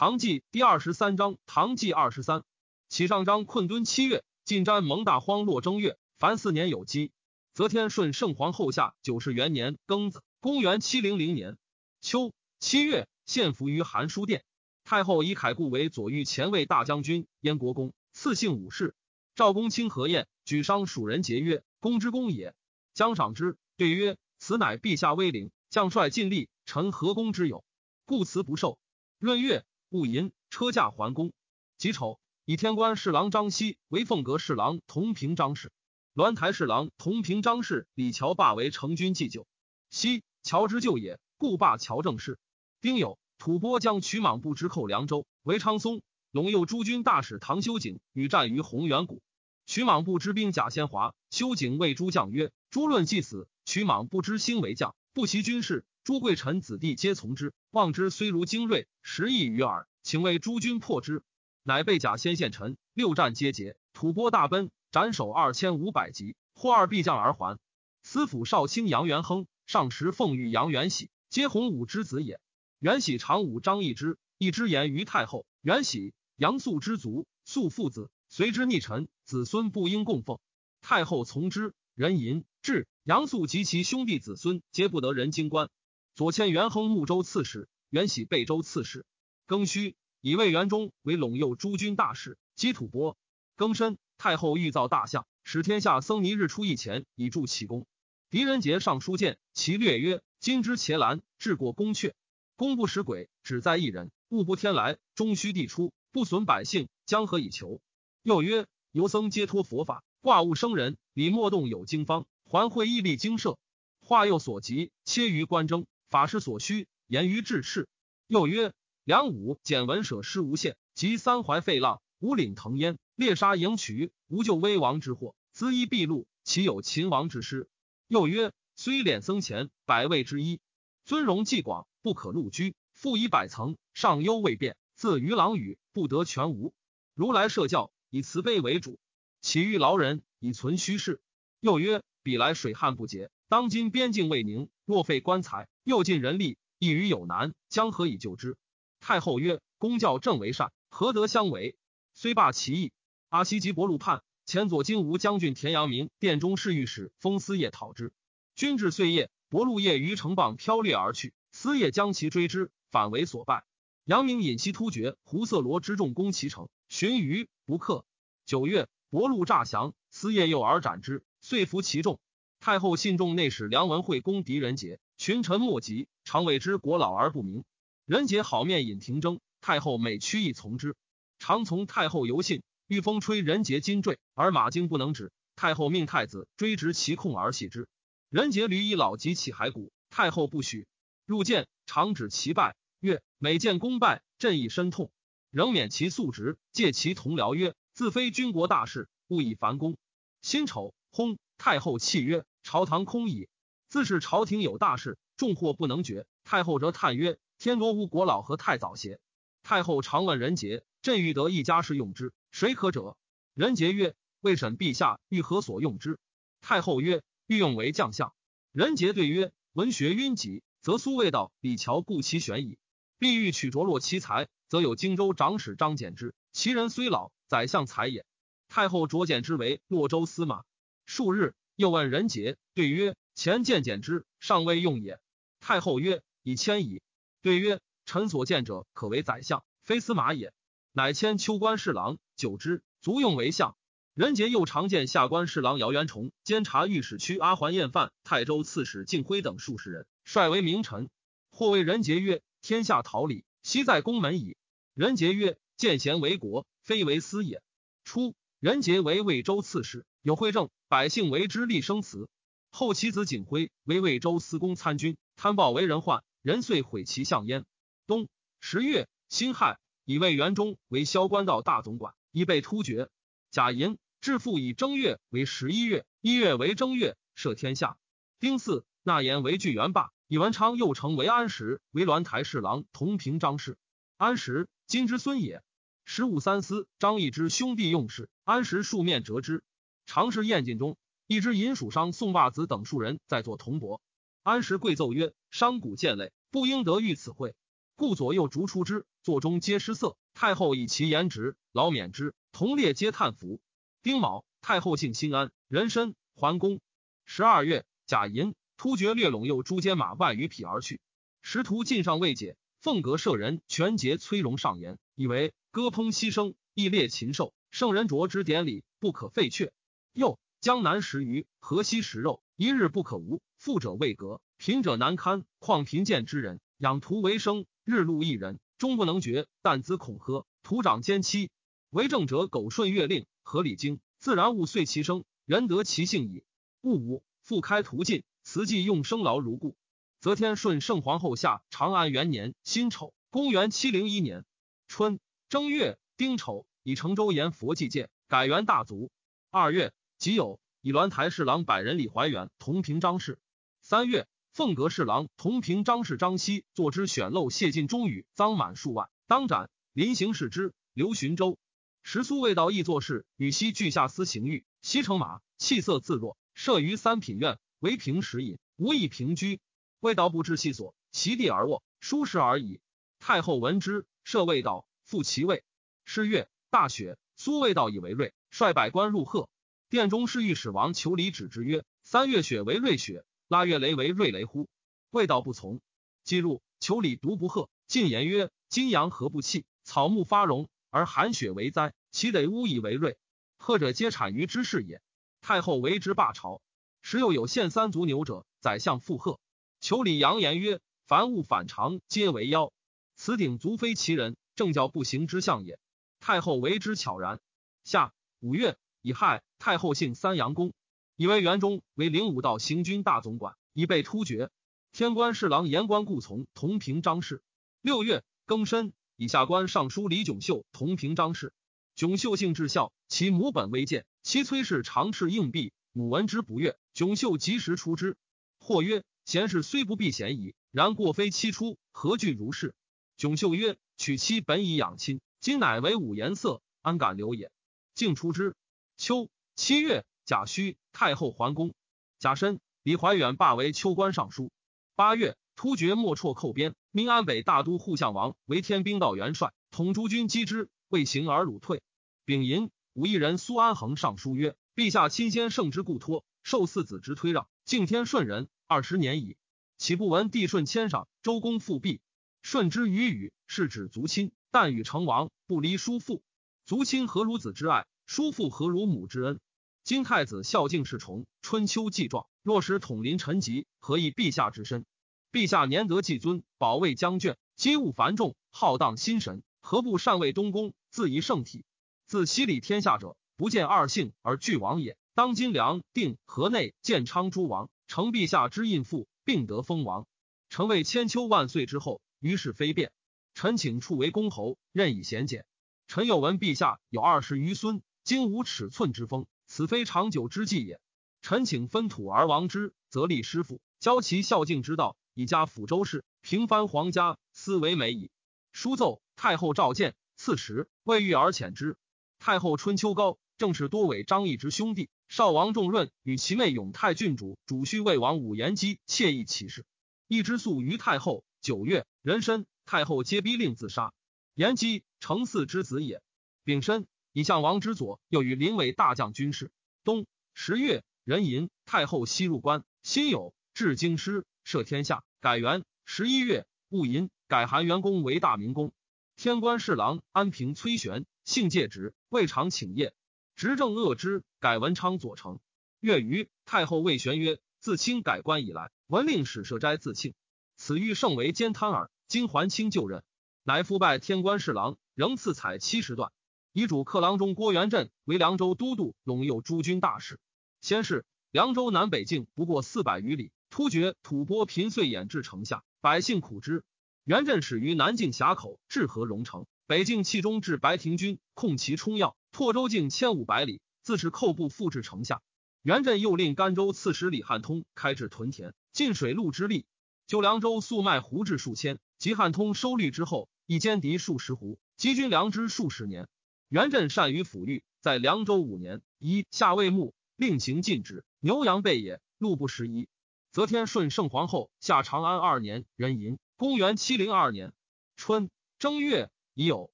唐纪第二十三章，唐纪二十三，启上章困敦七月，晋瞻蒙大荒落正月，凡四年有基。则天顺圣皇后下九世元年庚子，公元七零零年秋七月，献俘于韩书殿。太后以凯固为左御前卫大将军，燕国公，赐姓武氏。赵公卿何晏举商蜀人节曰：“公之公也。”将赏之，对曰：“此乃陛下威灵，将帅尽力，臣何公之有？故辞不受。”闰月。戊寅，车驾还宫。己丑，以天官侍郎张熙为凤阁侍郎同平章事，鸾台侍郎同平章事李乔霸为成军祭酒。熙，乔之旧也，故霸乔正事。丁酉，吐蕃将曲莽部之寇凉州，为昌松、陇右诸军大使唐修景与战于洪元谷。曲莽部之兵贾先华、修景谓诸将曰：“诸论既死，曲莽不知兴为将，不习军事。”朱贵臣子弟皆从之，望之虽如精锐，十亿余耳。请为诸军破之，乃被甲先献臣，六战皆捷，吐蕃大奔，斩首二千五百级，获二必将而还。司府少卿杨元亨，上时奉御杨元喜，皆洪武之子也。元喜长武张易之，易之言于太后。元喜杨素之族，素父子，随之逆臣，子孙不应供奉。太后从之，人淫至，杨素及其兄弟子孙，皆不得人京官。左迁元亨睦州刺史，元喜贝州刺史。庚戌，以魏元忠为陇右诸军大使，击吐蕃。庚申，太后欲造大象，使天下僧尼日出一前，以助其功。狄仁杰上书谏，其略曰：今之伽蓝，治过宫阙，功不使鬼，只在一人。物不天来，终须地出，不损百姓，将何以求？又曰：游僧皆托佛法，挂物生人。李莫动有经方，还会毅力精舍。化又所及，切于官征。法师所需，言于治赤。又曰：梁武简文舍失无限，及三淮废浪，五岭腾烟，猎杀迎渠，无救危亡之祸，资衣毕露，岂有秦王之师？又曰：虽敛僧前，百位之一，尊荣既广，不可禄居。复以百层，上优未变，自于郎语，不得全无。如来设教，以慈悲为主，岂欲劳人以存虚事？又曰：彼来水旱不竭，当今边境未宁，若废官财。又尽人力，亦于有难，将何以救之？太后曰：“公教正为善，何得相违？虽罢其意。”阿西及伯禄叛，前左金吾将军田阳明殿中侍御史封司业讨之。军至岁夜，伯禄夜于城傍飘掠而去，司业将其追之，反为所败。阳明引西突厥胡色罗之众攻其城，寻余不克。九月，伯禄诈降，司业诱而斩之，遂服其众。太后信众内史梁文惠攻狄仁杰。群臣莫及，常谓之国老而不明。仁杰好面引廷争，太后每屈意从之。常从太后游信，欲风吹仁杰金坠，而马经不能止。太后命太子追执其控而系之。仁杰屡以老疾起骸骨，太后不许。入见，常指其败，曰：“每见功败，朕亦身痛。”仍免其素职，借其同僚曰：“自非军国大事，勿以烦功。”辛丑，薨。太后泣曰：“朝堂空矣。”自是朝廷有大事，重祸不能决。太后则叹曰：“天罗无国老何太早邪？”太后常问仁杰：“朕欲得一家事用之，谁可者？”仁杰曰：“未审陛下欲何所用之？”太后曰：“欲用为将相。”仁杰对曰：“文学晕己，则苏味道李乔故其选矣。必欲取着落其才，则有荆州长史张柬之，其人虽老，宰相才也。”太后擢简之为洛州司马。数日，又问仁杰，对曰。前见简之，尚未用也。太后曰：“以迁矣。”对曰：“臣所见者，可为宰相，非司马也。”乃迁秋官侍郎，久之，足用为相。仁杰又常见下官侍郎姚元崇、监察御史区阿环彦范、泰州刺史敬辉等数十人，率为名臣。或谓仁杰曰：“天下桃李，悉在宫门矣。”仁杰曰：“见贤为国，非为私也。”初，仁杰为魏州刺史，有惠政，百姓为之立生祠。后其子景辉为魏州司功参军，贪暴为人患，人遂毁其相焉。冬十月辛亥，以魏元忠为萧关道大总管，已被突厥。贾寅致富以正月为十一月，一月为正月，赦天下。丁巳，纳言为巨元霸，以文昌又成为安石，为鸾台侍郎，同平章事。安石今之孙也。十五三司张易之兄弟用事，安石数面折之，常是宴尽中。一支银鼠商宋袜子等数人在做铜帛，安石贵奏曰：“商贾贱类，不应得遇此会。”故左右逐出之，座中皆失色。太后以其颜值，劳免之。同列皆叹服。丁卯，太后幸心安，人参桓公。十二月，甲寅，突厥掠陇右诸监马万余匹而去。时途尽上未解，凤阁舍人全节崔荣上言，以为歌烹牺牲，亦列禽兽，圣人着之典礼，不可废却。又江南食鱼，河西食肉，一日不可无。富者未革，贫者难堪。况贫贱之人，养徒为生，日禄一人，终不能绝。但资恐喝，徒长奸妻。为政者苟顺月令，合理经，自然物遂其生，人得其性矣。勿无复开途径，慈济用生劳如故。则天顺圣皇后下长安元年辛丑，公元七零一年春正月丁丑，以成州沿佛祭建，改元大族。二月己酉，以鸾台侍郎百人李怀远同平章事。三月，凤阁侍郎同平张氏张熙作之选漏谢尽中语赃满数万，当斩。临行视之，刘寻州时苏未到，亦作事，与西俱下司行狱。西乘马，气色自若，设于三品院，为平时饮，无以平居。未到不知细所，席地而卧，舒适而已。太后闻之，设未到，复其位。是月，大雪，苏未到以为瑞，率百官入贺。殿中侍御史王求礼止之曰：“三月雪为瑞雪。”腊月雷为瑞雷乎？未道不从。既入，求礼独不贺。进言曰：“金阳何不弃？草木发荣，而寒雪为灾，其得乌以为瑞。贺者皆产于之事也。”太后为之罢朝。时又有献三足牛者，宰相附贺。求礼扬言曰：“凡物反常，皆为妖。此鼎足非其人，正教不行之象也。”太后为之悄然。下五月，乙亥，太后姓三阳宫。以为元中为灵武道行军大总管，已被突厥。天官侍郎言官故从同平张氏。六月庚申，以下官尚书李炯秀同平张氏。炯秀姓至孝，其母本微贱，其崔氏常斥硬币，母闻之不悦，炯秀及时出之。或曰：贤士虽不避嫌矣，然过非妻出，何惧如是？炯秀曰：娶妻本以养亲，今乃为五颜色，安敢留也？竟出之。秋七月。甲戌，太后桓公。甲申，李怀远罢为秋官尚书。八月，突厥莫辍寇边，命安北大都护相王为天兵道元帅，统诸军击之，未行而鲁退。丙寅，武义人苏安衡上书曰：“陛下亲先圣之故托，受四子之推让，敬天顺人二十年矣，岂不闻帝顺谦赏，周公复辟？顺之于语，是指族亲，但与成王不离叔父。族亲何如子之爱？叔父何如母之恩？”今太子孝敬侍从，春秋既壮，若使统临臣疾，何以陛下之身？陛下年得既尊，保卫将眷，机务繁重，浩荡心神，何不善为东宫，自遗圣体？自西礼天下者，不见二姓而俱王也。当今梁定河内建昌诸王，承陛下之印父，并得封王。成为千秋万岁之后，于是非变。臣请处为公侯，任以贤简。臣有闻陛下有二十余孙，今无尺寸之风。此非长久之计也。臣请分土而王之，则立师傅，教其孝敬之道，以加抚州事，平藩皇家，斯为美矣。书奏太后召见，赐时未遇而遣之。太后春秋高，正是多伪张毅之兄弟。少王仲润与其妹永泰郡主主婿魏王武延基妾意其事，一之诉于太后。九月壬申，太后皆逼令自杀。延基承嗣之子也。丙申。以相王之左，又与临尾大将军事。冬十月，壬寅，太后西入关。辛酉，至京师，摄天下，改元。十一月戊寅，改韩元公为大明宫。天官侍郎安平崔玄，姓介直，未尝请业，执政恶之，改文昌左丞。月余，太后谓玄曰：“自清改官以来，闻令史设斋自庆，此欲圣为奸贪耳。今还清就任，乃复拜天官侍郎，仍赐彩七十段。”遗主客郎中郭元振为凉州都督，陇右诸军大事。先是，凉州南北境不过四百余里，突厥吐蕃频遂掩至城下，百姓苦之。元振始于南境峡口至河荣城，北境气中至白庭军，控其冲要。拓州境千五百里，自是寇部复至城下。元振又令甘州刺史李汉通开至屯田，进水陆之力，就凉州粟麦胡至数千。及汉通收律之后，以歼敌数十胡，积军粮之数十年。元振善于抚育，在凉州五年，一下魏牧，令行禁止。牛羊备也，路不拾遗。则天顺圣皇后下长安二年，壬寅，公元七零二年春正月已有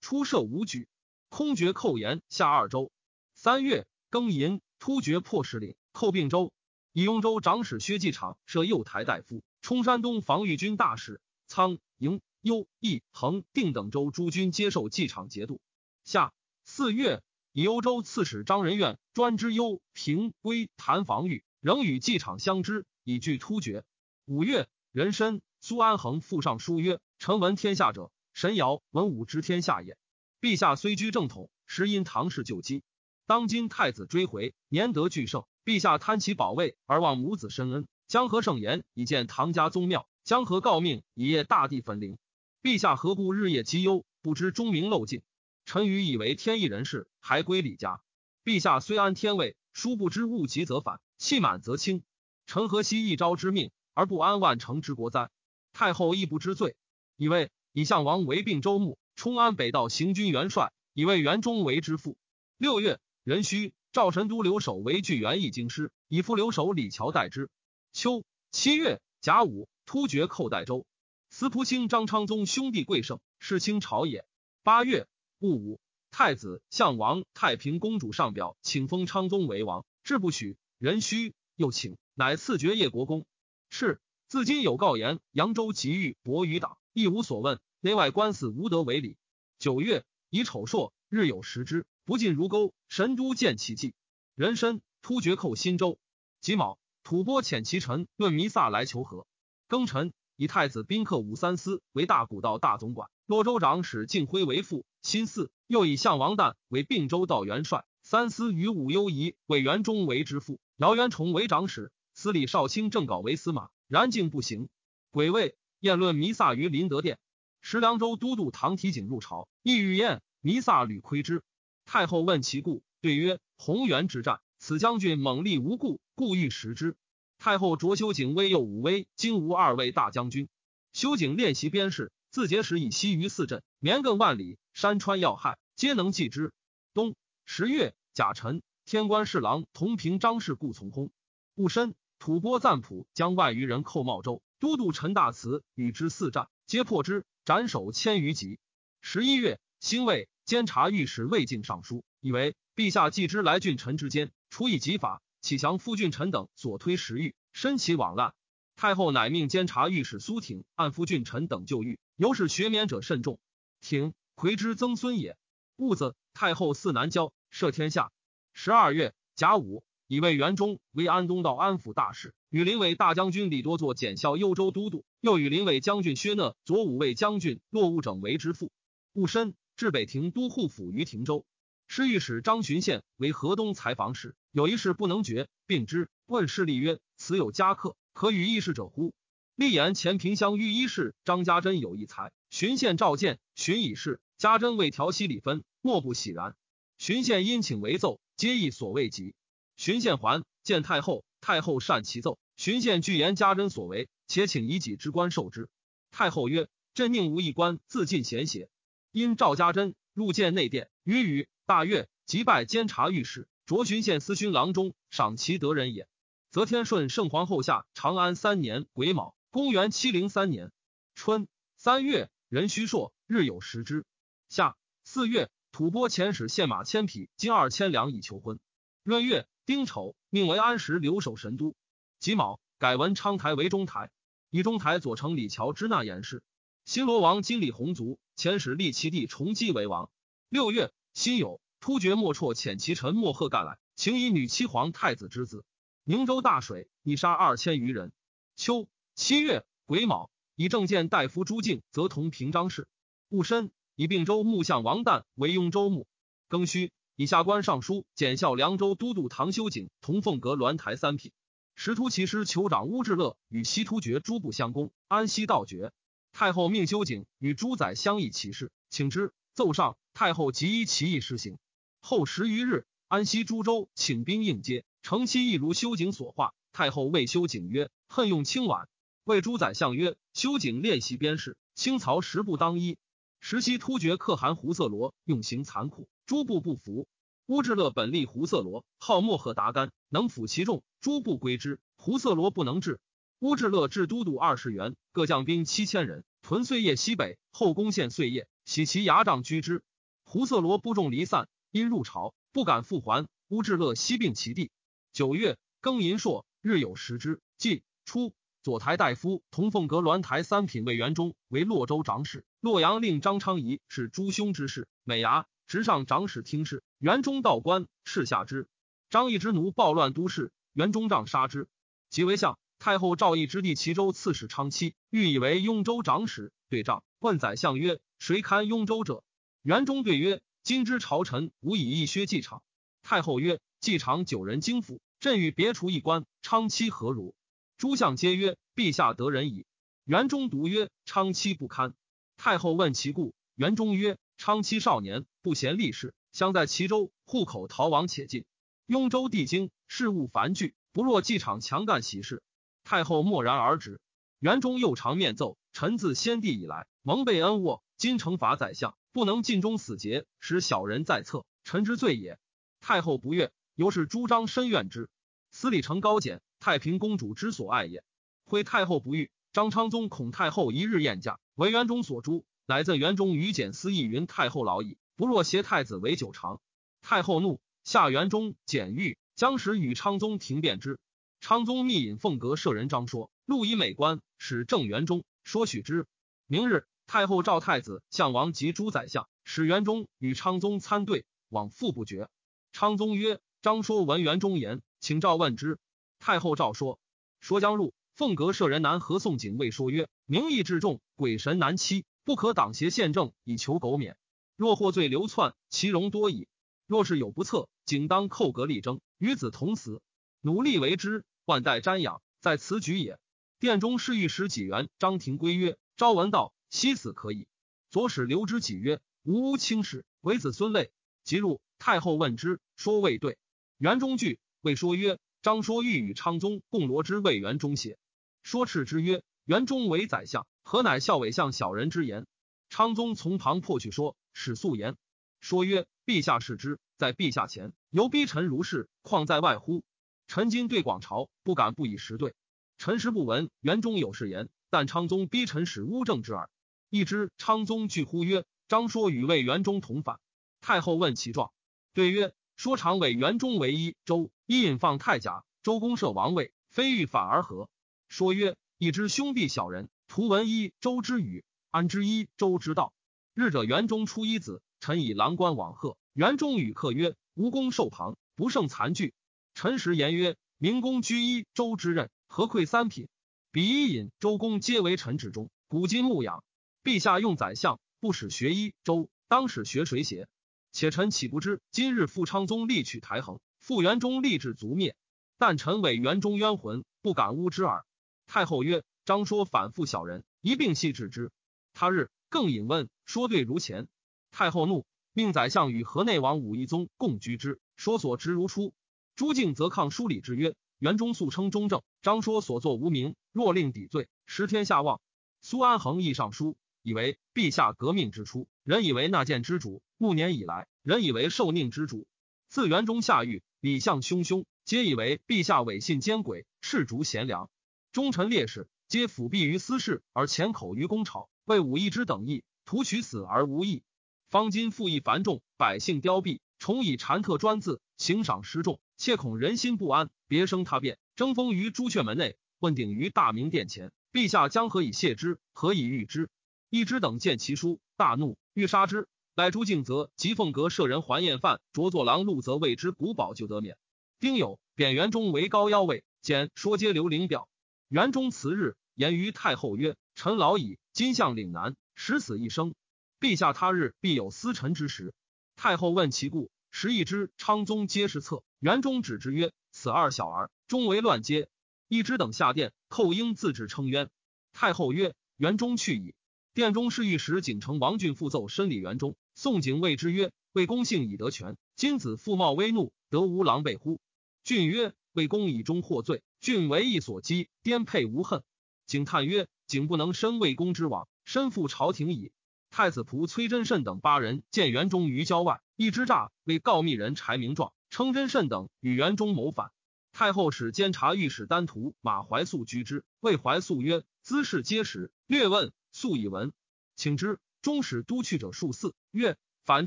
出设武举，空绝寇延下二州。三月庚寅，突厥破石岭，寇并州。以雍州长史薛继场设右台大夫，冲山东防御军大使。苍、营、幽、益、恒、定等州诸军接受继场节度。下四月，以幽州刺史张仁愿专知幽平归谈防御，仍与继场相知，以拒突厥。五月，壬申，苏安恒复上书曰：“臣闻天下者，神尧、文武之天下也。陛下虽居正统，实因唐氏旧基。当今太子追回，年德俱盛。”陛下贪其宝位而忘母子深恩，江河圣言以见唐家宗庙，江河告命以业大地分灵。陛下何故日夜积忧，不知钟鸣漏尽？臣愚以为天意人事，还归李家。陛下虽安天位，殊不知物极则反，气满则轻。臣何惜一朝之命，而不安万乘之国哉？太后亦不知罪，以为以项王为并州牧，充安北道行军元帅，以为元忠为之父。六月，壬戌。赵神都留守为据元义京师，以副留守李峤代之。秋七月甲午，突厥寇代州。司仆卿张昌宗兄弟贵盛，世清朝野。八月戊午，太子相王太平公主上表，请封昌宗为王，志不许。人须又请，乃赐爵叶国公。是自今有告言，扬州急遇伯于党，亦无所问。内外官司无得为理。九月以丑朔，日有食之。不进如钩，神都见其迹。人参突厥寇新州，己卯，吐蕃遣其臣论弥撒来求和。庚辰，以太子宾客武三思为大古道大总管，洛州长史敬辉为副。辛巳，又以相王旦为并州道元帅。三司与武攸宜为元忠为之父，姚元崇为长史。司礼少卿正稿为司马，然竟不行。癸未，宴论弥撒于麟德殿。时凉州都督唐提景入朝，意欲宴弥撒，屡窥之。太后问其故，对曰：“洪元之战，此将军猛力无故，故欲食之。”太后擢修景威右武威、金吾二位大将军。修景练习边事，自节时以西于四镇，绵亘万里，山川要害，皆能记之。冬十月甲辰，天官侍郎同平张氏故从空。戊申，吐蕃赞普将万余人寇茂州，都督陈大慈与之四战，皆破之，斩首千余级。十一月辛未。监察御史魏敬上书，以为陛下既知来郡臣之间，处以极法，启降副郡臣等所推时欲，身其往滥。太后乃命监察御史苏挺按副郡臣等就狱，尤使学免者甚众。挺魁之曾孙也。戊子，太后嗣南郊，赦天下。十二月甲午，以为元忠为安东道安抚大使，与林伟大将军李多作检校幽州都督，又与林伟将军薛讷、左武卫将军骆务整为之父。戊申。至北庭都护府于庭州，侍御史张巡宪为河东采访使，有一事不能决，并之。问侍吏曰：“此有家客，可与议事者乎？”立言前平乡御医士张家珍有一才。巡县召见，巡以事。家珍为调息礼分，莫不喜然。巡宪因请为奏，皆亦所未及。巡宪还见太后，太后善其奏。巡宪具言家珍所为，且请以己之官受之。太后曰：“朕宁无一官自尽贤邪？”因赵家珍入见内殿，与语大悦，即拜监察御史，卓巡县司勋郎中，赏其德人也。则天顺圣皇后下长安三年癸卯，公元七零三年春三月，壬戌朔，日有食之。夏四月，吐蕃遣使献马千匹，金二千两以求婚。闰月丁丑，命为安石留守神都。己卯，改文昌台为中台，以中台左丞李峤之纳言事。新罗王金李弘族遣使立其弟重基为王。六月，辛酉，突厥莫绰遣其臣莫贺干来，请以女妻皇太子之子。宁州大水，已杀二千余人。秋七月癸卯，以正见大夫朱敬则同平章事。戊申，以并州牧相王旦为雍州牧。庚戌，以下官尚书检校凉州都督唐修景同凤阁鸾台三品。时突骑师酋长乌志乐与西突厥诸部相攻，安西道绝。太后命修景与诸宰相议其事，请之。奏上，太后即依其意施行。后十余日，安西诸州请兵应接，成期亦如修景所画。太后谓修景曰：“恨用清婉。”谓诸宰相曰：“修景练习边事，清曹实不当一。时期突厥可汗胡色罗用刑残酷，诸部不服。乌智勒本立胡色罗，号莫赫达干，能抚其众，诸部归之。胡色罗不能治。乌智勒置都督二十员，各将兵七千人，屯碎叶西北，后攻陷碎叶，喜其牙帐居之。胡色罗不中离散，因入朝，不敢复还。乌智乐西并其地。九月，庚寅朔，日有食之。季初，左台大夫同凤阁鸾台三品魏元忠为洛州长史。洛阳令张昌仪是诸兄之事。美牙直上长史听事。元忠道官，斥下之。张毅之奴暴乱都市，元忠杖杀之。即为相。太后赵义之弟齐州刺史昌期，欲以为雍州长史，对仗问宰相曰：“谁堪雍州者？”元忠对曰：“今之朝臣无以一削季常。”太后曰：“季常九人京府，朕欲别除一官，昌期何如？”诸相皆曰：“陛下得人矣。”元忠独曰：“昌期不堪。”太后问其故，元忠曰：“昌期少年，不贤立事，相在齐州，户口逃亡且尽。雍州地经，事务繁剧，不若季场强干喜事。”太后默然而止。元忠又常面奏：“臣自先帝以来，蒙被恩渥，今惩罚宰相，不能尽忠死节，使小人在侧，臣之罪也。”太后不悦，由是朱张深怨之。司礼成高简，太平公主之所爱也。徽太后不遇，张昌宗恐太后一日宴驾，为元中所诛，乃赠元中于简思义云：“太后老矣，不若挟太子为久长。”太后怒，下元中、简狱，将使与昌宗停辩之。昌宗密引凤阁舍人张说，录以美观，使正元中说许之。明日，太后召太子、相王及诸宰相，使元忠与昌宗参对，往复不绝。昌宗曰：“张说闻元中言，请召问之。”太后诏说：“说将入。”凤阁舍人南何宋景未说曰：“名义至重，鬼神难欺，不可党邪宪政以求苟免。若获罪流窜，其容多矣。若是有不测，仅当扣格力争，与子同死，努力为之。”万代瞻仰，在此举也。殿中侍御史几元张廷圭曰：“昭文道，惜死可以。”左使刘知己曰：“吾无轻视，为子孙类。”即入太后问之，说未对。元中惧，未说曰：“张说欲与昌宗共罗之魏元忠邪？”说斥之曰：“元忠为宰相，何乃校尉相小人之言？”昌宗从旁破去说，使素言。说曰：“陛下视之，在陛下前，犹逼臣如是，况在外乎？”臣今对广朝，不敢不以实对。臣实不闻元忠有是言，但昌宗逼臣使乌正之耳。一知昌宗惧呼曰：“张说与魏元忠同反。”太后问其状，对曰：“说常委元中为一周，一引放太甲，周公设王位，非欲反而和。”说曰：“一知兄弟小人，图闻一周之语，安知一周之道？日者元中出一子，臣以郎官往贺。元中与客曰：‘无功受旁，不胜残惧。’”陈实言曰：“明公居一周之任，何愧三品？比一尹、周公皆为臣之中，古今牧养。陛下用宰相，不使学一周，当使学谁邪？且臣岂不知？今日复昌宗力取台衡，复元忠立志族灭。但臣为元忠冤魂，不敢诬之耳。”太后曰：“张说反复小人，一并细治之。”他日更引问，说对如前。太后怒，命宰相与河内王武义宗共居之，说所执如初。朱敬则抗书礼之曰：“元忠素称忠正，张说所作无名，若令抵罪，失天下望。”苏安衡亦上书，以为陛下革命之初，人以为纳谏之主；暮年以来，人以为受佞之主。自元中下狱，礼相汹汹，皆以为陛下伪信奸诡，赤逐贤良。忠臣烈士，皆辅弼于私事，而前口于公朝，为武义之等义，图取死而无益。方今赋役繁重，百姓凋敝，重以禅特专字，刑赏失重。切恐人心不安，别生他变，争锋于朱雀门内，问鼎于大明殿前。陛下将何以谢之？何以御之？一之等见其书，大怒，欲杀之。乃朱敬则及凤阁舍人还宴饭，着作郎陆则谓之古宝，就得免。丁酉，贬元忠为高腰尉，简说皆留灵表。元忠辞日，言于太后曰：“臣老矣，今向岭南，十死一生。陛下他日必有思臣之时。”太后问其故。时一之昌宗皆是策，元忠指之曰：“此二小儿终为乱阶。”一之等下殿，寇应自指称冤。太后曰：“元忠去矣。”殿中侍御史景城王俊复奏申礼元忠。宋景谓之曰：“魏公幸以得权，今子父冒威怒，得无狼狈乎？”俊曰：“魏公以忠获罪，俊为义所击，颠沛无恨。”景叹曰：“景不能身魏公之往，身负朝廷矣。”太子仆崔真慎等八人见元忠于郊外，一之诈为告密人柴明状，称真慎等与元忠谋反。太后使监察御史丹徒马怀素居之，谓怀素曰：“姿势皆实。略问，素以闻，请之。中使都去者数四，曰：“反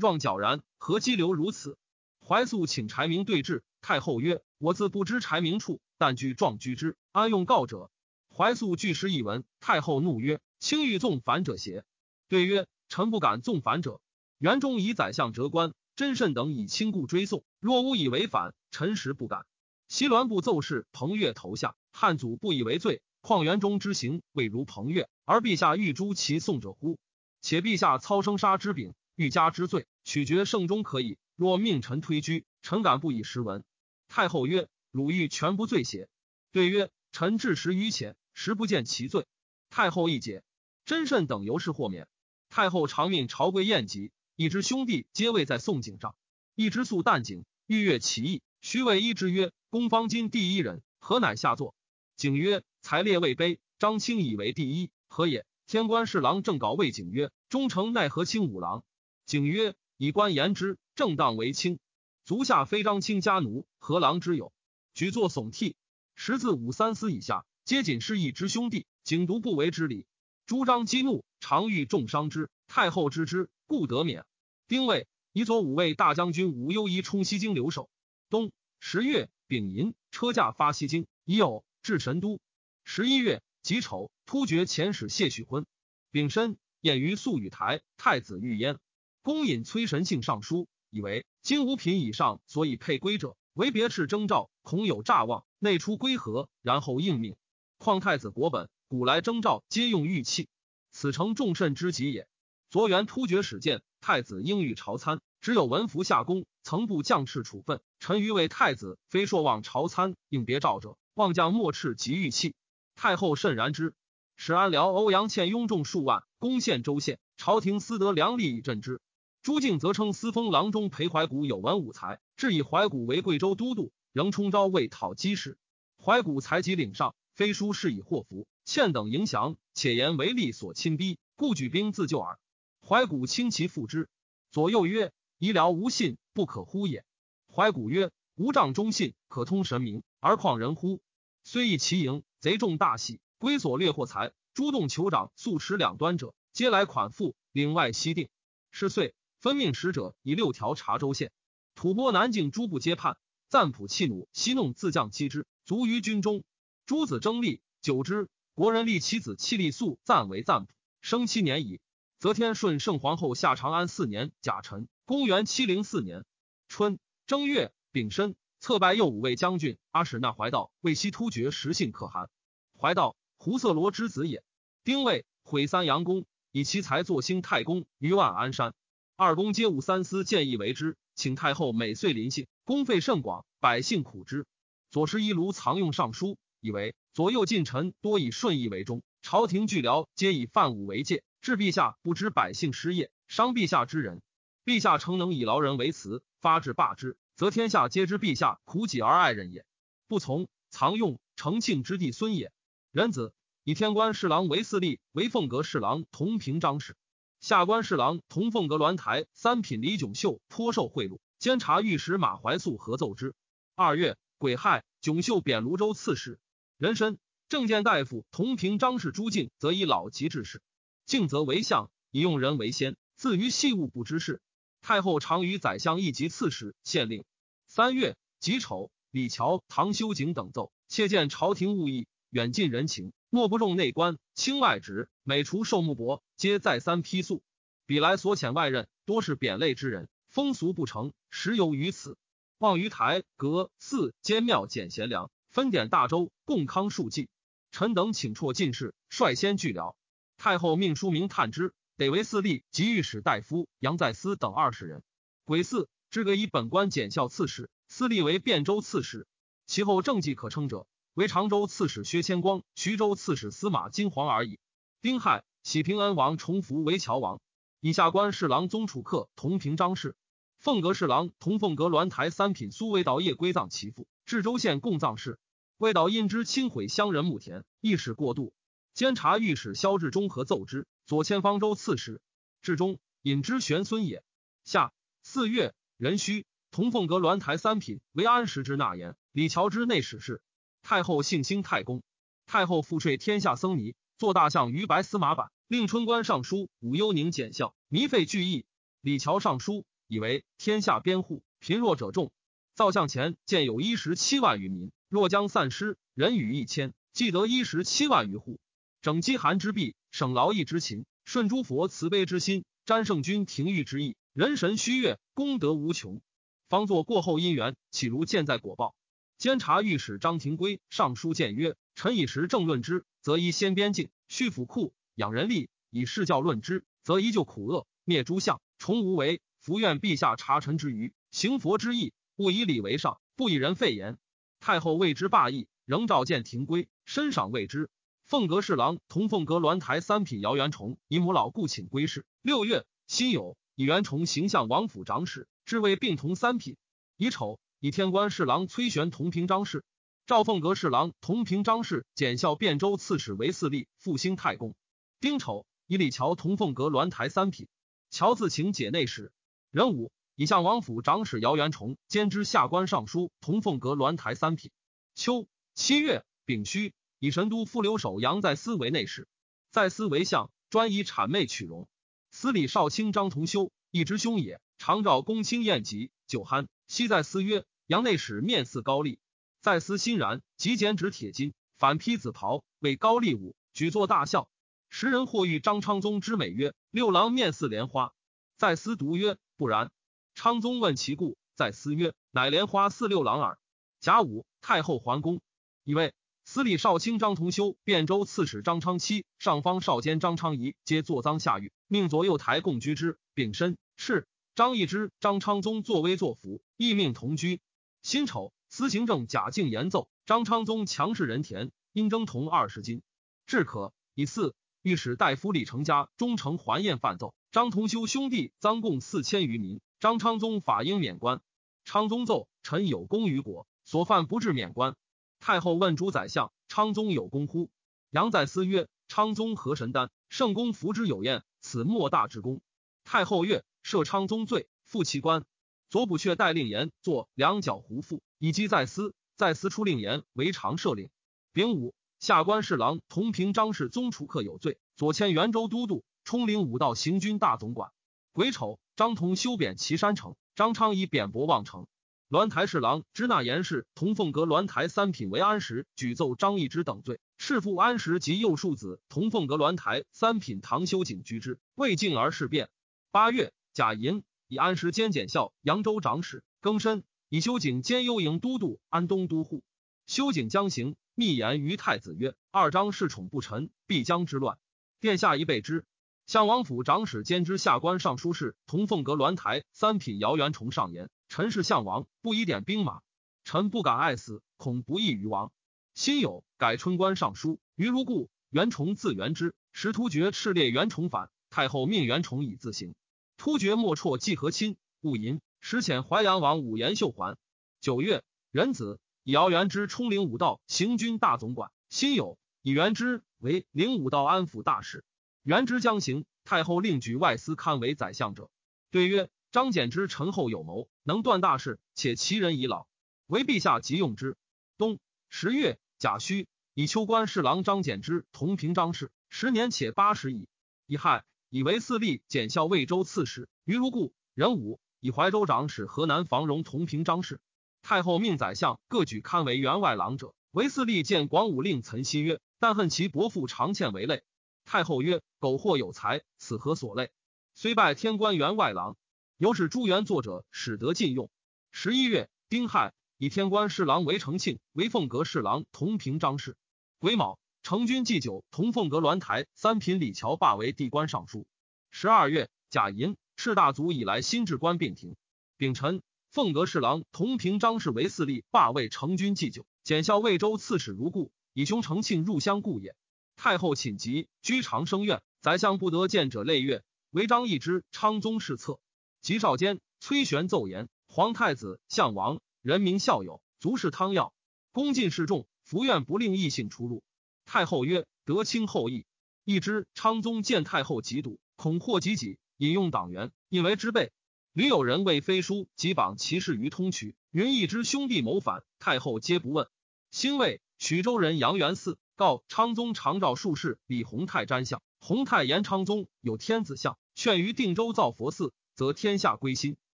状皎然，何激流如此？”怀素请柴明对质。太后曰：“我自不知柴明处，但据状居之，安用告者？”怀素据实一闻。太后怒曰：“卿欲纵反者邪？”对曰：“臣不敢纵反者。元中以宰相折官，真慎等以亲故追送。若无以为反，臣实不敢。”西栾部奏事彭越投下，汉祖不以为罪。况元中之行未如彭越，而陛下欲诛其送者乎？且陛下操生杀之柄，欲加之罪，取决圣中可以。若命臣推居，臣敢不以实闻。太后曰：“汝欲全不罪邪？”对曰：“臣至实于浅，实不见其罪。”太后一解，真慎等由是豁免。太后常命朝贵宴集，一之兄弟皆位在宋景上，一之素旦景欲悦其意，须谓一之曰：“公方今第一人，何乃下作？”景曰：“才列位卑，张清以为第一，何也？”天官侍郎正稿魏景曰：“忠诚奈何卿五郎？”景曰：“以官言之，正当为卿。足下非张卿家奴，何郎之有？”举作耸替。十字五三司以下，皆仅是一之兄弟。景独不为之礼。朱张激怒，常欲重伤之。太后知之，故得免。丁未，以左五位大将军吴攸宜充西京留守。冬十月丙寅，车驾发西京，已酉至神都。十一月己丑。突厥遣使谢许婚，丙申宴于素羽台，太子御焉。公引崔神幸上书，以为今五品以上所以配归者，唯别斥征召，恐有诈妄，内出归和，然后应命。况太子国本古来征召皆用玉器，此诚众慎之极也。昨元突厥使见太子应欲朝参，只有文服下宫，曾部将士处分。臣愚为太子，非硕望朝参应别诏者，望将莫斥及玉器。太后甚然之。使安辽欧阳倩拥众数万，攻陷州县，朝廷私得良力以镇之。朱敬则称司封郎中裴怀古有文武才，致以怀古为贵州都督，仍充招为讨击事。怀古才及领上，非书是以祸福。倩等迎降，且言为利所亲逼，故举兵自救耳。怀古轻其复之，左右曰：“医疗无信，不可乎也。”怀古曰：“无仗忠信，可通神明，而况人乎？”虽以其营，贼众大喜。归所掠获财，诸洞酋长素持两端者，皆来款付，领外西定。是岁，分命使者以六条查州县，吐蕃南境诸部皆叛。赞普弃弩，西弄自将击之，卒于军中。诸子争利，久之，国人立其子弃立素赞为赞普，生七年矣。则天顺圣皇后下长安四年甲辰，公元七零四年春正月丙申，策拜右五位将军阿史那怀道为西突厥实信可汗。怀道。胡色罗之子也。丁未，毁三阳宫，以其才作兴太公于万安山。二公皆务三思建议为之，请太后每岁临幸，公费甚广，百姓苦之。左师一卢藏用尚书，以为左右近臣多以顺义为中，朝廷巨僚皆以犯武为戒，致陛下不知百姓失业，伤陛下之人。陛下诚能以劳人为辞，发制罢之，则天下皆知陛下苦己而爱人也。不从，藏用成庆之弟孙也。元子以天官侍郎为四立，为凤阁侍郎同平章事，下官侍郎同凤阁鸾台三品李炯秀颇受贿赂，监察御史马怀素合奏之。二月癸亥，炯秀贬泸州刺史。人参正见大夫同平章事朱敬，则以老疾致仕，敬则为相，以用人为先，自于细务不知事。太后常与宰相一级刺史县令。三月己丑，李峤、唐修景等奏，切见朝廷务议。远近人情，莫不重内官轻外职。每除寿木帛，皆再三批诉。彼来所遣外任，多是贬类之人，风俗不成，实由于此。望于台阁寺监庙减贤良，分点大州，共康数计。臣等请辍进士，率先拒辽。太后命书明探之，得为四立及御史大夫杨再思等二十人。癸巳，知阁以本官检校刺史，司立为汴州刺史。其后政绩可称者。为常州刺史薛谦光、徐州刺史司马金黄而已。丁亥，喜平恩王重福为乔王。以下官侍郎宗楚客同平章事，凤阁侍郎同凤阁鸾台三品苏维导业归葬其父。至州县共葬事，魏导因之亲毁乡人墓田，一使过度。监察御史萧志忠和奏之，左迁方州刺史。至中引之玄孙也。下四月壬戌，同凤阁鸾台三品为安石之纳言，李乔之内史事。太后幸兴太公，太后赋税天下僧尼，坐大象于白司马版，令春官尚书武幽宁检校，弥费巨义。李峤尚书以为天下边户贫弱者众，造像前见有一十七万余民，若将散失，人与一千，既得一十七万余户。整饥寒之弊，省劳役之勤，顺诸佛慈悲之心，瞻圣君廷御之意，人神虚悦，功德无穷。方作过后因缘，岂如见在果报？监察御史张廷圭上书谏曰：“臣以时政论之，则依先边境，蓄府库，养人力；以事教论之，则依旧苦厄，灭诸相，崇无为。伏愿陛下察臣之余，行佛之意，勿以礼为上，不以人废言。”太后谓之罢意，仍召见廷圭，深赏谓之。凤阁侍郎同凤阁鸾台三品姚元崇以母老故请归侍。六月，辛酉，以元崇行相王府长史，至为并同三品。乙丑，以天官侍郎崔玄同平章事。赵凤阁侍郎同平章事检校汴州刺史为四立，复兴太公。丁丑，以李峤同凤阁鸾台三品。乔自请解内史。壬午，以相王府长史姚元崇兼知下官尚书同凤阁鸾台三品。秋七月，丙戌。以神都副留守杨在思为内侍，在思为相，专以谄媚取容。司礼少卿张同修，一之兄也，常召公卿宴集，酒酣。昔在思曰：“杨内史面似高丽。”在思欣然，即剪纸铁金，反披紫袍，为高丽舞，举作大笑。时人或誉张昌宗之美曰：“六郎面似莲花。”在思独曰：“不然。”昌宗问其故，在思曰：“乃莲花似六郎耳。”甲午，太后还宫，以为。司礼少卿张同修、汴州刺史张昌期、上方少监张昌仪皆坐赃下狱，命左右台共居之。丙申，是张易之、张昌宗作威作福，亦命同居。辛丑，司行政贾敬言奏张昌宗强势人田，应征铜二十斤。至可以四御史大夫李成家忠诚还宴犯奏张同修兄弟赃共四千余民，张昌宗法应免官。昌宗奏臣有功于国，所犯不至免官。太后问诸宰相：“昌宗有功乎？”杨在思曰：“昌宗何神丹，圣公服之有焉，此莫大之功。”太后曰：“赦昌宗罪，复其官。”左补阙代令言作两角胡父，以及在思。在思出令言为常赦令。丙午，下官侍郎同平张氏宗楚客有罪，左迁元州都督，冲领武道行军大总管。癸丑，张同修贬岐山城，张昌以贬薄望城。栾台侍郎支那言氏同凤阁栾台三品为安石，举奏张易之等罪。弑父安石及幼庶子同凤阁栾台三品唐修景居之，未竟而事变。八月，贾寅以安石兼检校扬州长史，更申以修景兼幽营都督、安东都护。修景将行，密言于太子曰：“二张恃宠不臣，必将之乱。殿下一备之。”相王府长史兼知下官尚书事同凤阁鸾台三品姚元崇上言。臣是相王，不以点兵马。臣不敢爱死，恐不义于王。辛酉，改春官尚书。于如故，元崇自元之。时突厥赤烈元崇反，太后命元崇以自行。突厥莫辍季和亲，勿淫。时遣淮阳王武延秀还。九月，壬子，以姚元之充领武道行军大总管。辛酉，以元之为领武道安抚大使。元之将行，太后令举外司堪为宰相者。对曰。张柬之臣后有谋，能断大事，且其人已老，唯陛下急用之。冬十月，甲戌，以秋官侍郎张柬之同平章事，十年且八十矣。乙亥，以为四立检校魏州刺史。于如故。壬午，以怀州长史河南房荣同平章事。太后命宰相各举堪为员外郎者。为四立见广武令岑熙曰：“但恨其伯父常欠为累。”太后曰：“苟或有才，此何所累？”虽拜天官员外郎。由使朱元作者，使得禁用。十一月，丁亥，以天官侍郎为承庆，为凤阁侍郎同平章事。癸卯，成军祭酒，同凤阁鸾台三品李峤罢为地官尚书。十二月，甲寅，赤大族以来新置官并停。丙辰，凤阁侍郎同平章事为四立，罢为成军祭酒，检校魏州刺史如故，以兄承庆入乡故也。太后寝疾，居长生院，宰相不得见者，泪月。为张易之、昌宗侍侧。及少监崔玄奏言：皇太子、相王，人民孝友，足是汤药。恭敬示众，福愿不令异姓出入。太后曰：“德清后义。”一知昌宗见太后嫉妒，恐祸及己，引用党员，引为之备。屡有人为飞书，及绑其事于通衢，云一之兄弟谋反，太后皆不问。兴魏曲州人杨元嗣告昌宗常召术士李弘泰瞻相，弘泰言昌宗有天子相，劝于定州造佛寺，则天下归心。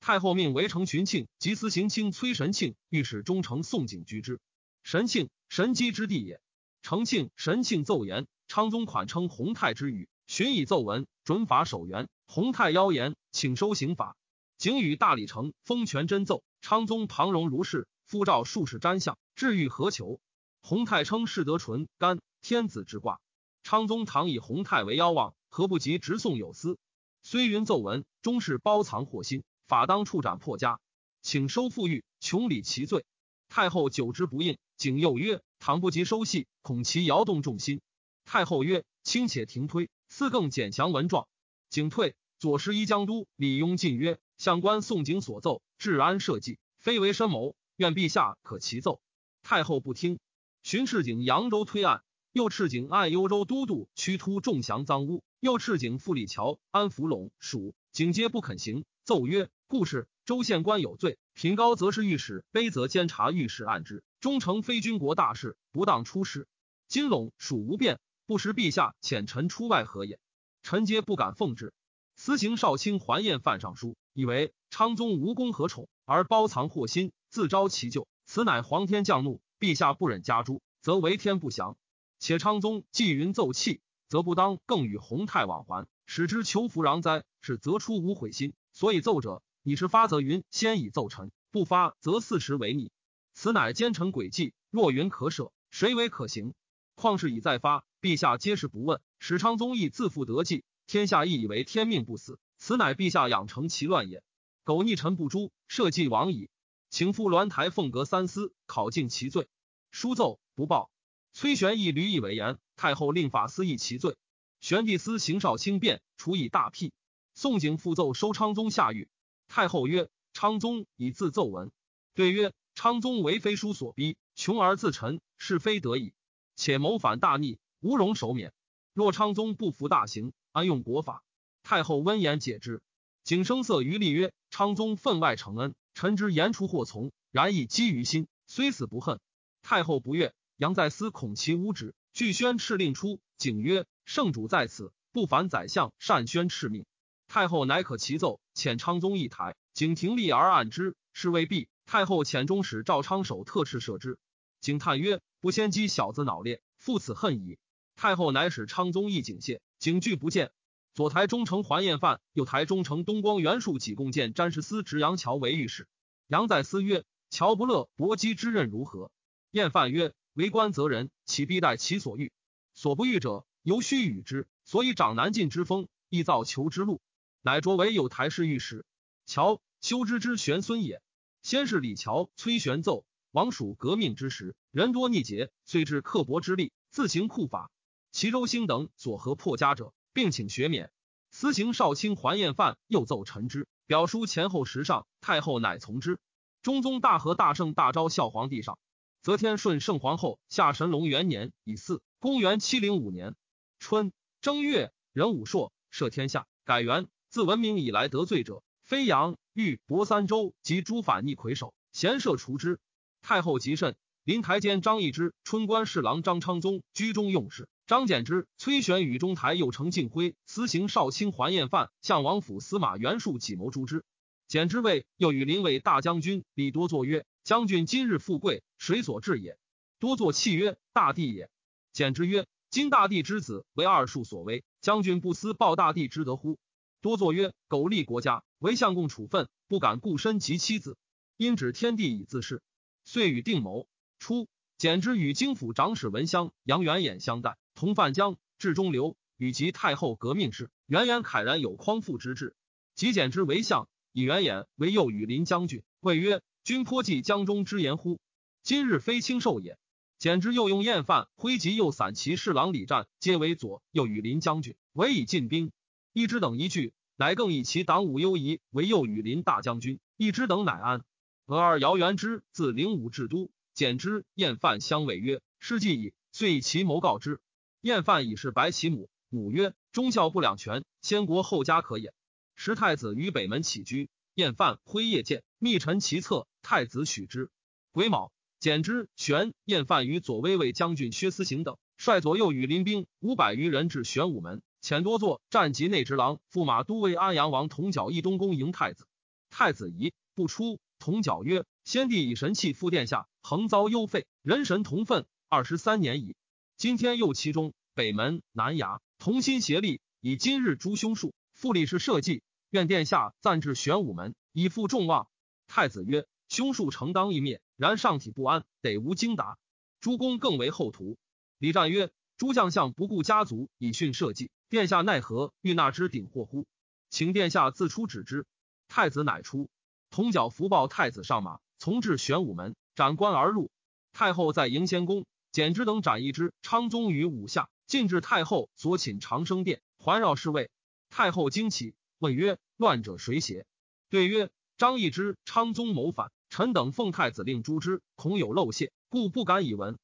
太后命围城群庆及司行卿崔神庆御史中丞宋景居之。神庆，神机之地也。成庆、神庆奏言，昌宗款称洪泰之语，寻以奏文，准法守元。洪泰妖言，请收刑法。景与大理成封权真奏，昌宗旁容如是，复召术士瞻相，至欲何求？洪泰称世德纯干天子之卦，昌宗唐以洪泰为妖望，何不及直送有司？虽云奏文，终是包藏祸心，法当处斩破家，请收复狱，穷理其罪。太后久之不应，景又曰：“倘不及收系，恐其摇动众心。”太后曰：“轻且停推，赐更简详文状。”景退，左拾遗江都李雍进曰：“相官宋景所奏，治安社稷，非为深谋，愿陛下可齐奏。”太后不听。巡赤景扬州推案，又赤景按幽州都督屈突重降赃污，又赤景复李桥安福陇蜀，景皆不肯行。奏曰：故事州县官有罪，品高则是御史，卑则监察御史案之。忠诚非军国大事，不当出师。今陇属无变，不识陛下遣臣出外何也？臣皆不敢奉之。私行少卿还宴犯上书，以为昌宗无功何宠，而包藏祸心，自招其咎。此乃皇天降怒。陛下不忍加诛，则为天不祥。且昌宗既云奏弃，则不当更与弘泰往还，使之求福攘哉？是则出无悔心。所以奏者，你是发则云先以奏臣，不发则四时为逆。此乃奸臣诡计。若云可舍，谁为可行？况是已再发，陛下皆是不问，使昌宗亦自负得计，天下亦以为天命不死。此乃陛下养成其乱也。苟逆臣不诛，社稷亡矣。请赴鸾台凤阁三司，考尽其罪。书奏不报。崔玄义屡以为言，太后令法司议其罪。玄帝司邢少卿变，处以大辟。宋景复奏收昌宗下狱。太后曰：“昌宗以自奏文。”对曰：“昌宗为非书所逼，穷而自沉，是非得已。且谋反大逆，无容首免。若昌宗不服大刑，安用国法？”太后温言解之。景声色于立曰：“昌宗分外承恩。”臣之言出或从，然亦积于心，虽死不恨。太后不悦，杨在思恐其无止，具宣敕令出。景曰：“圣主在此，不凡宰相善宣敕命。”太后乃可其奏，遣昌宗一台。景廷立而按之，是未毕。太后遣中使赵昌守特敕射之。景叹曰：“不先击小子脑裂，父此恨矣。”太后乃使昌宗议景谢，景拒不见。左台中丞桓彦范，右台中丞东光元术己共建詹士司执杨桥为御史。杨在思曰：“乔不乐搏击之任如何？”彦范曰：“为官则人，岂必待其所欲？所不欲者，犹须与之。所以长难进之风，亦造求之路。乃擢为有台侍御史。乔，修之之玄孙也。先是李乔、崔玄奏王蜀革命之时，人多逆节，遂至刻薄之力，自行酷法。齐州兴等所合破家者。”并请学免。司行少卿桓彦范又奏陈之，表书前后时上。太后乃从之。中宗大和大圣大昭孝皇帝上，则天顺圣皇后下神龙元年乙巳，公元七零五年春正月，壬午朔，赦天下，改元。自文明以来得罪者，飞扬、豫、博三州及诸反逆魁首，贤赦除之。太后极甚。临台监张易之、春官侍郎张昌宗居中用事。张柬之、崔玄与中台右丞敬辉、司行少卿桓彦范向王府司马袁术计谋诛之。简之谓又与临卫大将军李多作曰：“将军今日富贵，谁所致也？”多作泣曰：“大帝也。”简之曰：“今大帝之子为二术所为，将军不思报大帝之德乎？”多作曰：“苟利国家，为相公处分，不敢顾身及妻子，因指天地以自恃，遂与定谋。初，简之与京府长史文襄、杨元衍相待。同范江至中流，与及太后革命事，元衍慨然有匡复之志，即简之为相，以元衍为右羽林将军。谓曰：“君颇记江中之言乎？今日非轻寿也。”简之又用厌犯挥及右散骑侍郎李战，皆为左右羽林将军，委以进兵。一之等一句，乃更以其党武优仪为右羽林大将军。一之等乃安。俄二姚元之自灵武至都，简之厌犯相委曰：“事既矣。”遂以其谋告之。厌犯以是白其母，母曰：“忠孝不两全，先国后家可也。”时太子于北门起居，厌犯挥夜见，密陈其策。太子许之。癸卯，简之玄厌犯与左威卫将军薛思行等率左右羽林兵五百余人至玄武门，遣多座战及内直郎、驸马都尉安阳王同角义东宫迎太子。太子疑不出，同角曰：“先帝以神器复殿下，恒遭忧废，人神同愤，二十三年矣。今天又其中，北门、南衙同心协力，以今日诛凶数，复立是社稷。愿殿下暂至玄武门，以复众望。”太子曰：“凶数诚当一灭，然上体不安，得无精达。”诸公更为后图。李湛曰：“诸将相不顾家族，以训社稷，殿下奈何欲纳之鼎祸乎？请殿下自出止之。”太子乃出，同角福报太子上马，从至玄武门，斩关而入。太后在迎仙宫，简之等斩一之。昌宗于五下，进至太后所寝长生殿，环绕侍卫。太后惊起，问曰：“乱者谁邪？”对曰：“张易之。昌宗谋反，臣等奉太子令诛之，恐有漏泄，故不敢以闻。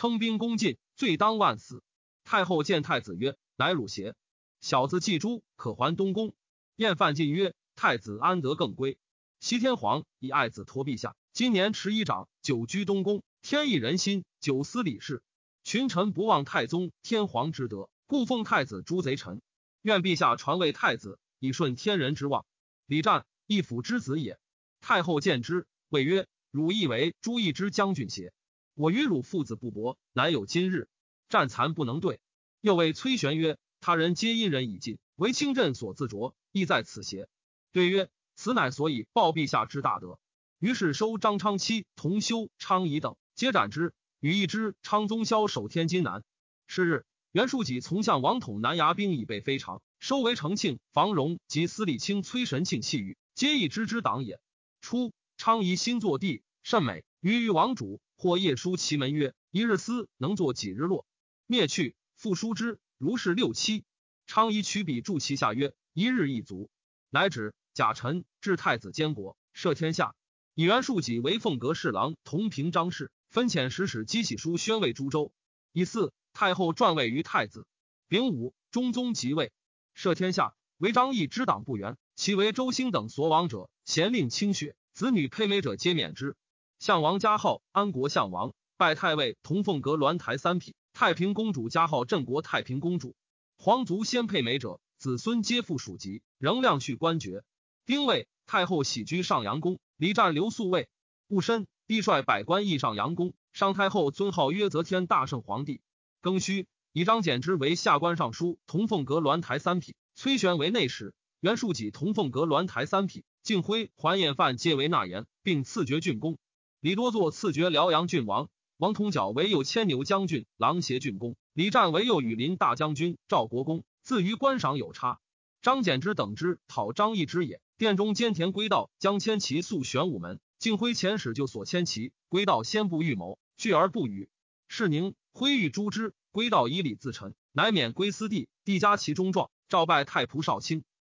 称兵攻进，罪当万死。”太后见太子曰：“乃汝邪？小子既诛，可还东宫。”晏犯进曰。太子安得更归？西天皇以爱子托陛下，今年持一长，久居东宫，天意人心，久思礼事。群臣不忘太宗天皇之德，故奉太子诛贼臣。愿陛下传位太子，以顺天人之望。李战，一府之子也。太后见之，谓曰：“汝亦为朱义之将军邪？我与汝父子不薄，乃有今日。战残不能对。”又谓崔玄曰：“他人皆因人已尽，唯清朕所自着，亦在此邪？”对曰：“此乃所以报陛下之大德。”于是收张昌期、同修、昌仪等，皆斩之。与一之昌宗萧守天津南。是日，袁术己从向王统南衙兵已被非常，收为成庆、房荣及司礼卿崔神庆弃狱，皆一之之党也。初，昌仪新坐地，甚美。于于王主，或夜书其门曰：“一日思，能作几日落？”灭去，复书之，如是六七。昌仪取笔注其下曰：“一日一足。”乃止。贾臣至太子监国，摄天下。以元庶己为凤阁侍郎，同平章事，分遣使使积玺书宣慰诸州。以四太后传位于太子。丙午，中宗即位，摄天下。为张毅之党不元，其为周兴等所往者，咸令清血，子女配美者皆免之。项王加号安国项王，拜太尉同凤阁鸾台三品。太平公主加号镇国太平公主。皇族先配美者，子孙皆附属籍，仍量序官爵。丁未，太后喜居上阳宫，李战留宿卫。戊申，帝率百官诣上阳宫，上太后尊号曰则天大圣皇帝。庚戌，以张柬之为下官尚书，同凤阁鸾台三品；崔玄为内史，袁术己同凤阁鸾台三品；敬辉、桓彦范皆为纳言，并赐爵郡公。李多作赐爵辽阳郡王。王同角为右牵牛将军、郎协郡公。李战为右羽林大将军、赵国公。自于观赏有差。张柬之等之讨张易之也。殿中兼田归道将迁其宿玄武门，敬辉遣使就所迁其归道先不预谋，拒而不语。是宁辉欲诛之，归道以礼自陈，乃免归私地。帝加其中状，诏拜太仆少卿。